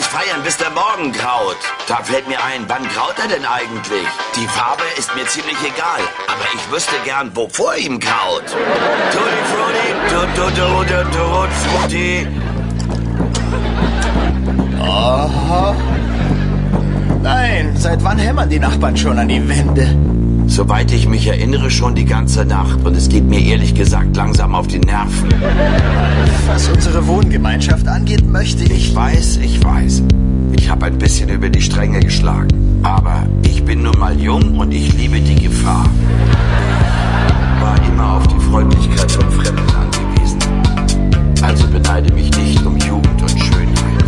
feiern, bis der Morgen graut. Da fällt mir ein, wann graut er denn eigentlich? Die Farbe ist mir ziemlich egal, aber ich wüsste gern, wovor ihm graut. Tutti frutti, tutti tutti frutti. Aha. Nein, seit wann hämmern die Nachbarn schon an die Wände? Soweit ich mich erinnere, schon die ganze Nacht. Und es geht mir ehrlich gesagt langsam auf die Nerven. Was unsere Wohngemeinschaft angeht, möchte ich... Ich weiß, ich weiß. Ich habe ein bisschen über die Stränge geschlagen. Aber ich bin nun mal jung und ich liebe die Gefahr. War immer auf die Freundlichkeit von Fremden angewiesen. Also beneide mich nicht um Jugend und Schönheit.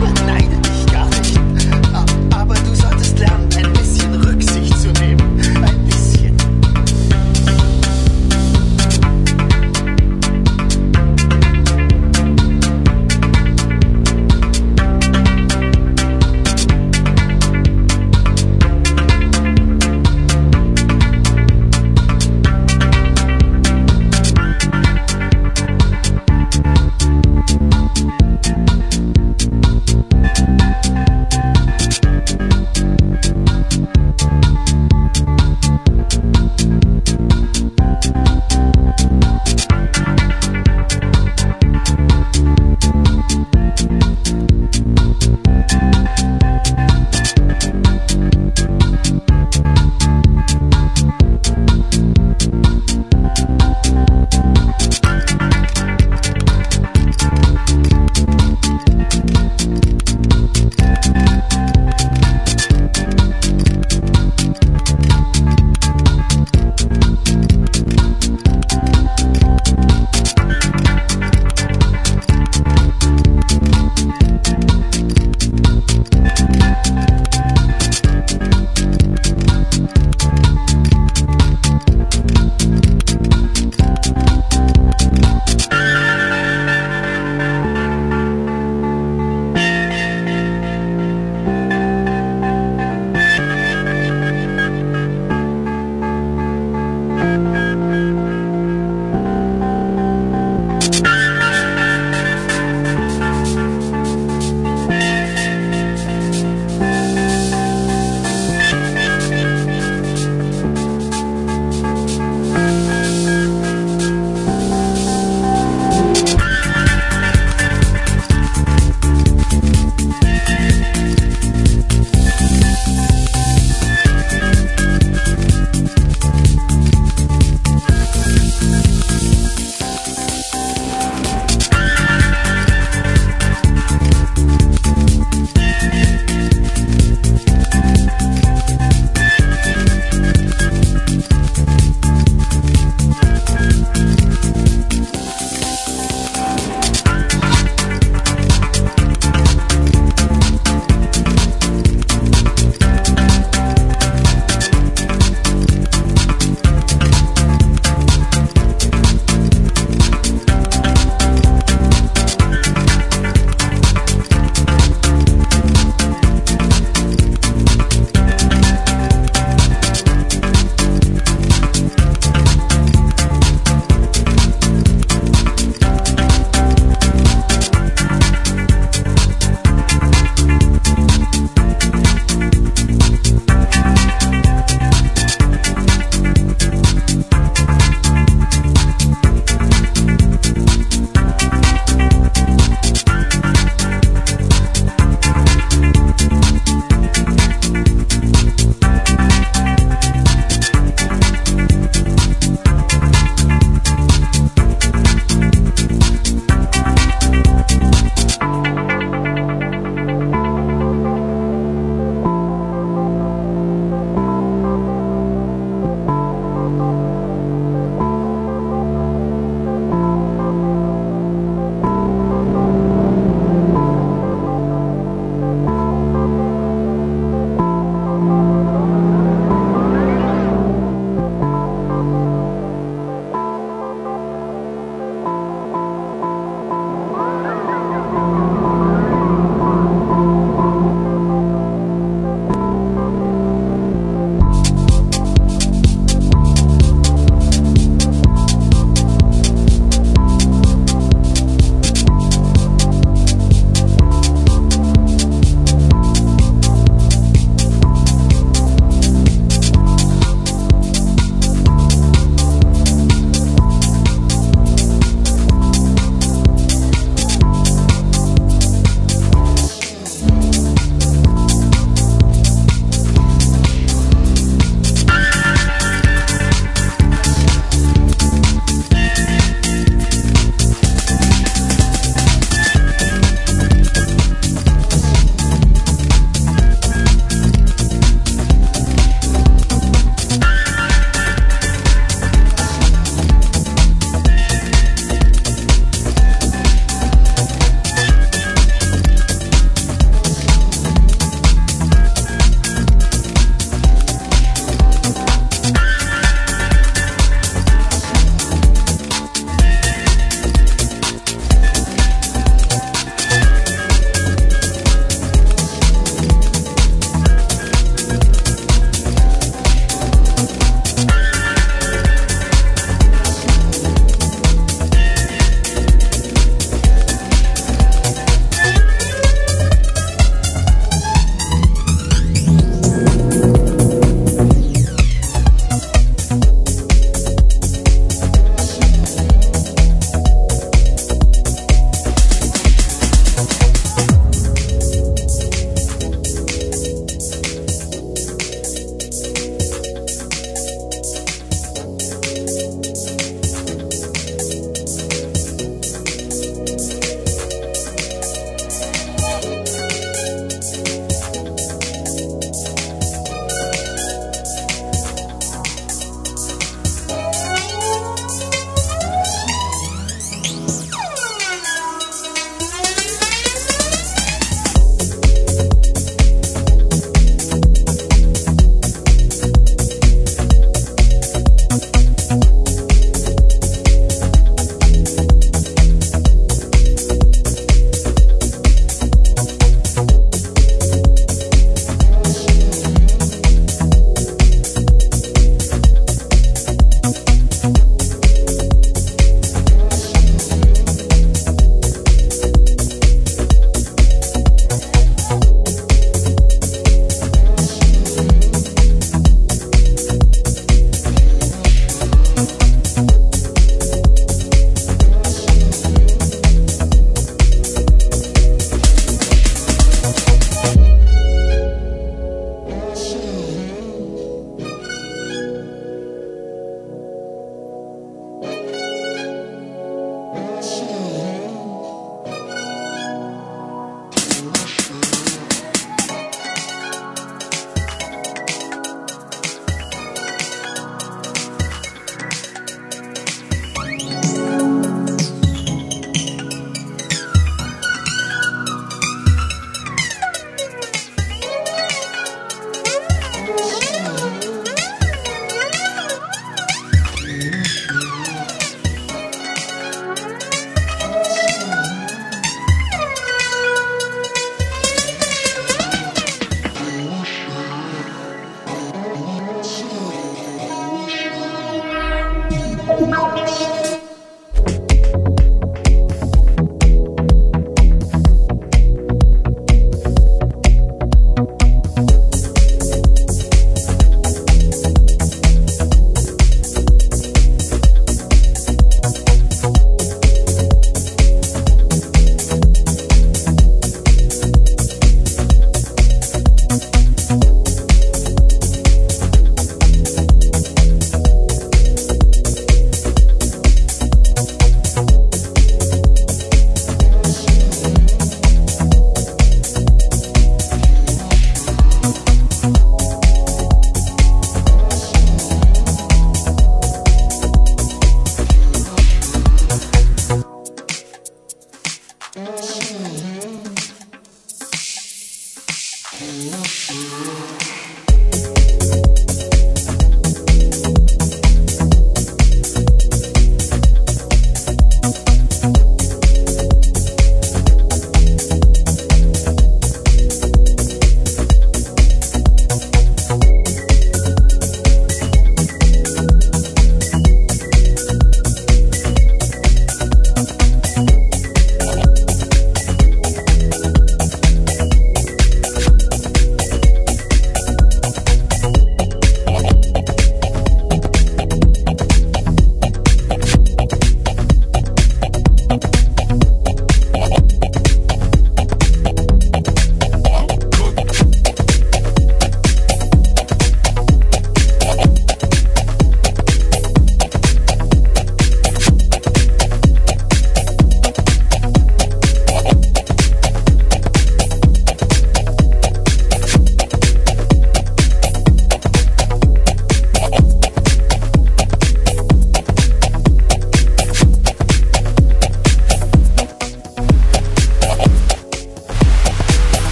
Beneide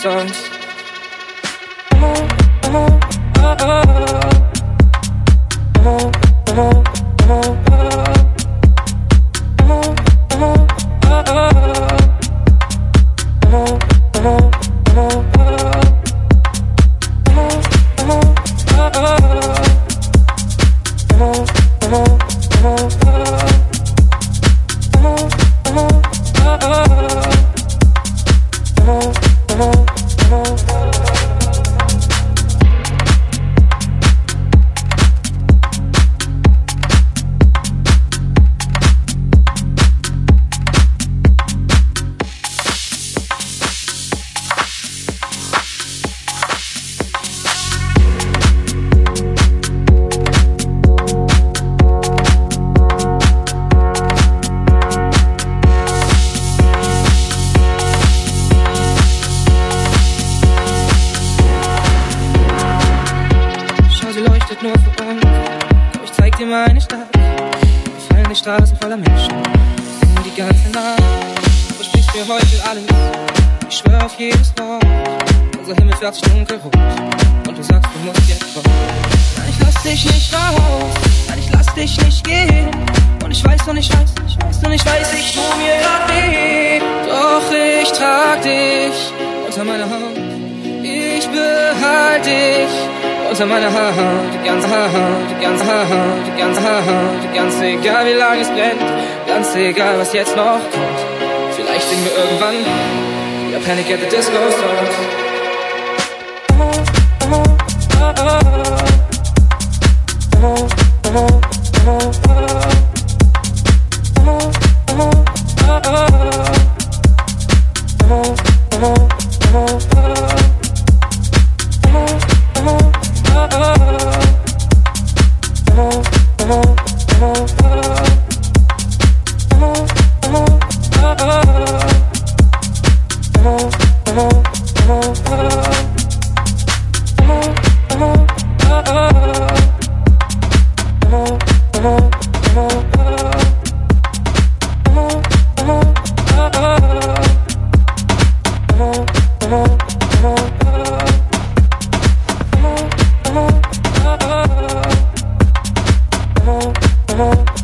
stars amor.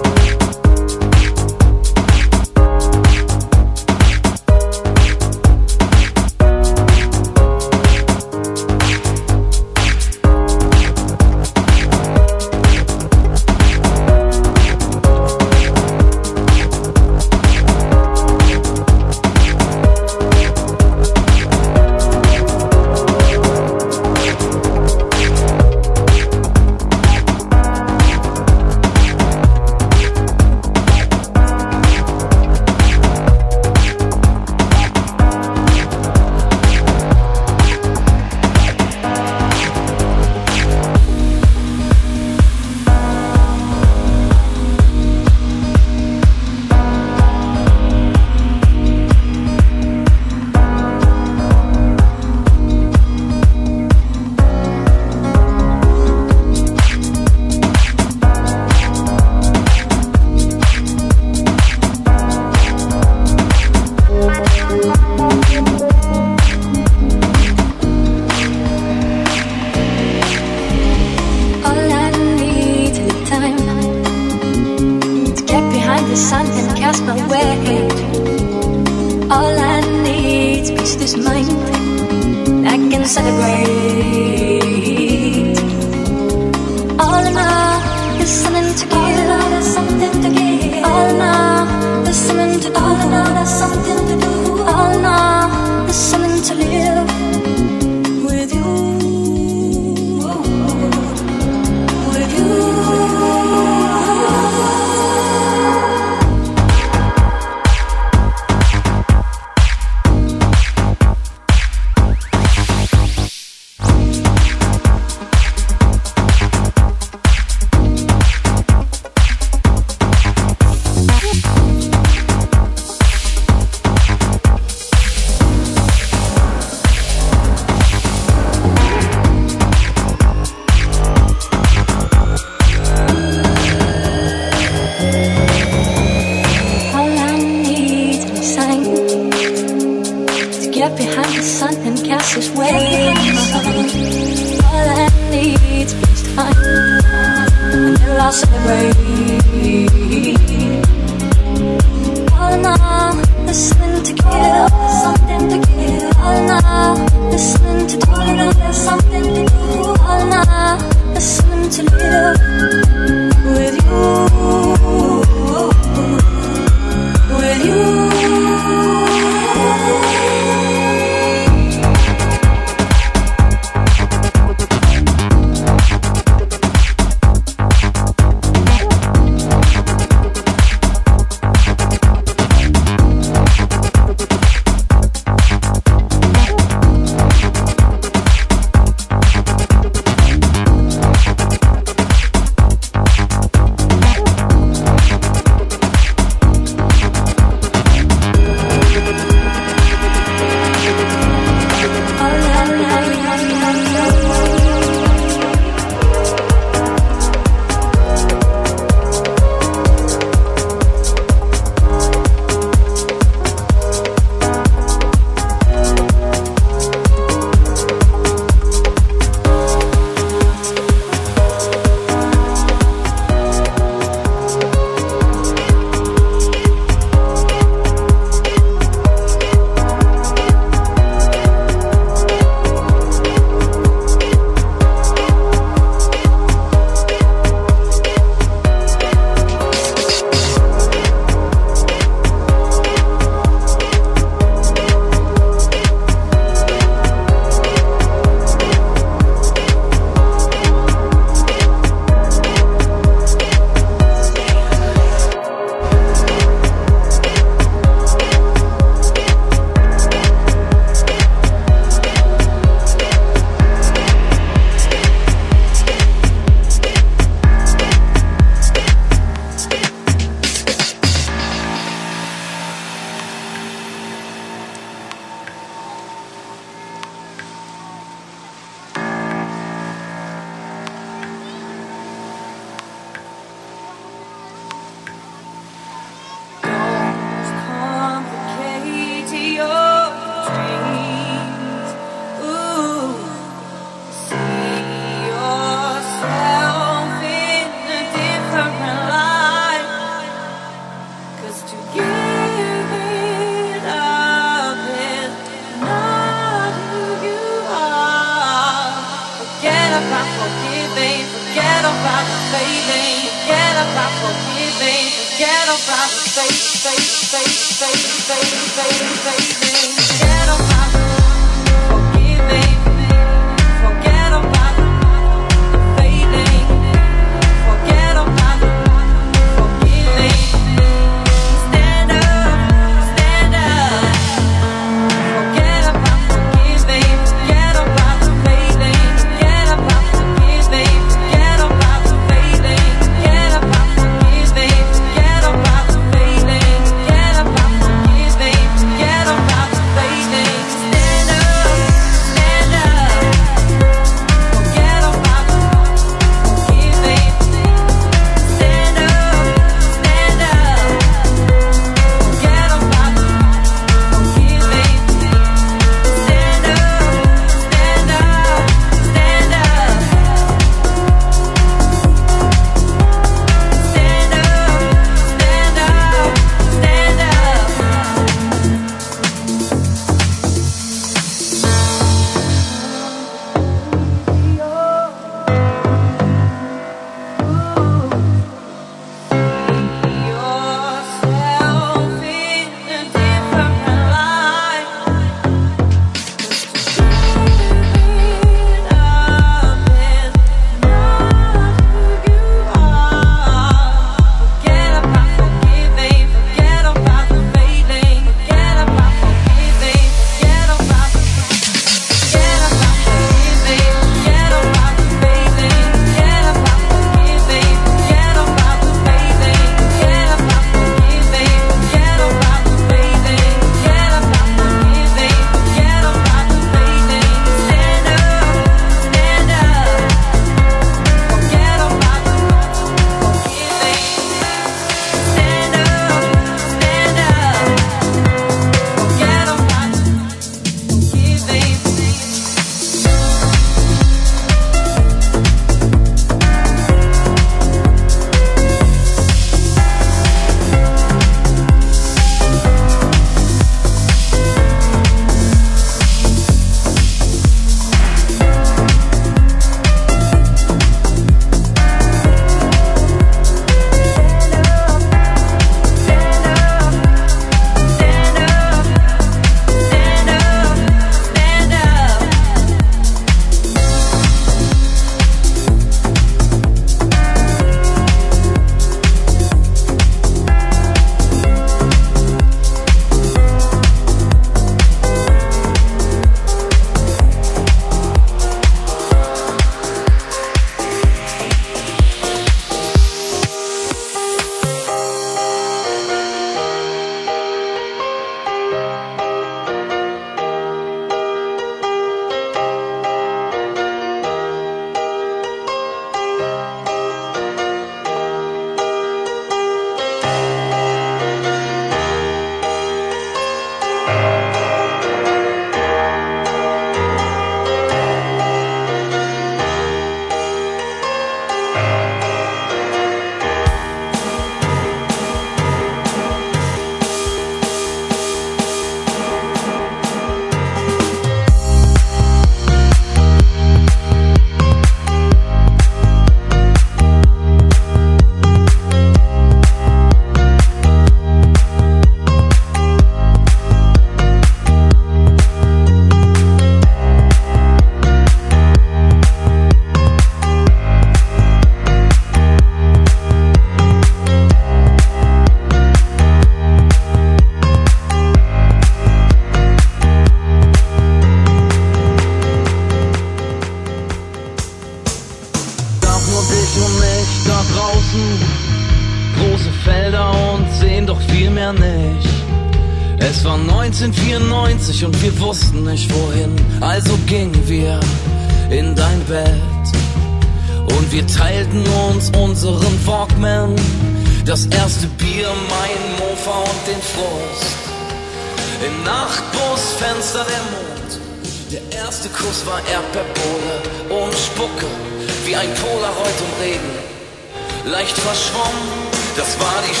Das war die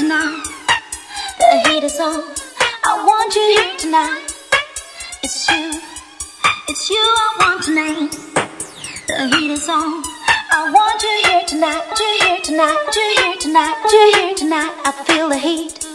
tonight. The heat is on. I want you here tonight. It's you. It's you I want tonight. The heat is on. I want you here tonight. You here tonight. You here tonight. You here tonight. I feel the heat.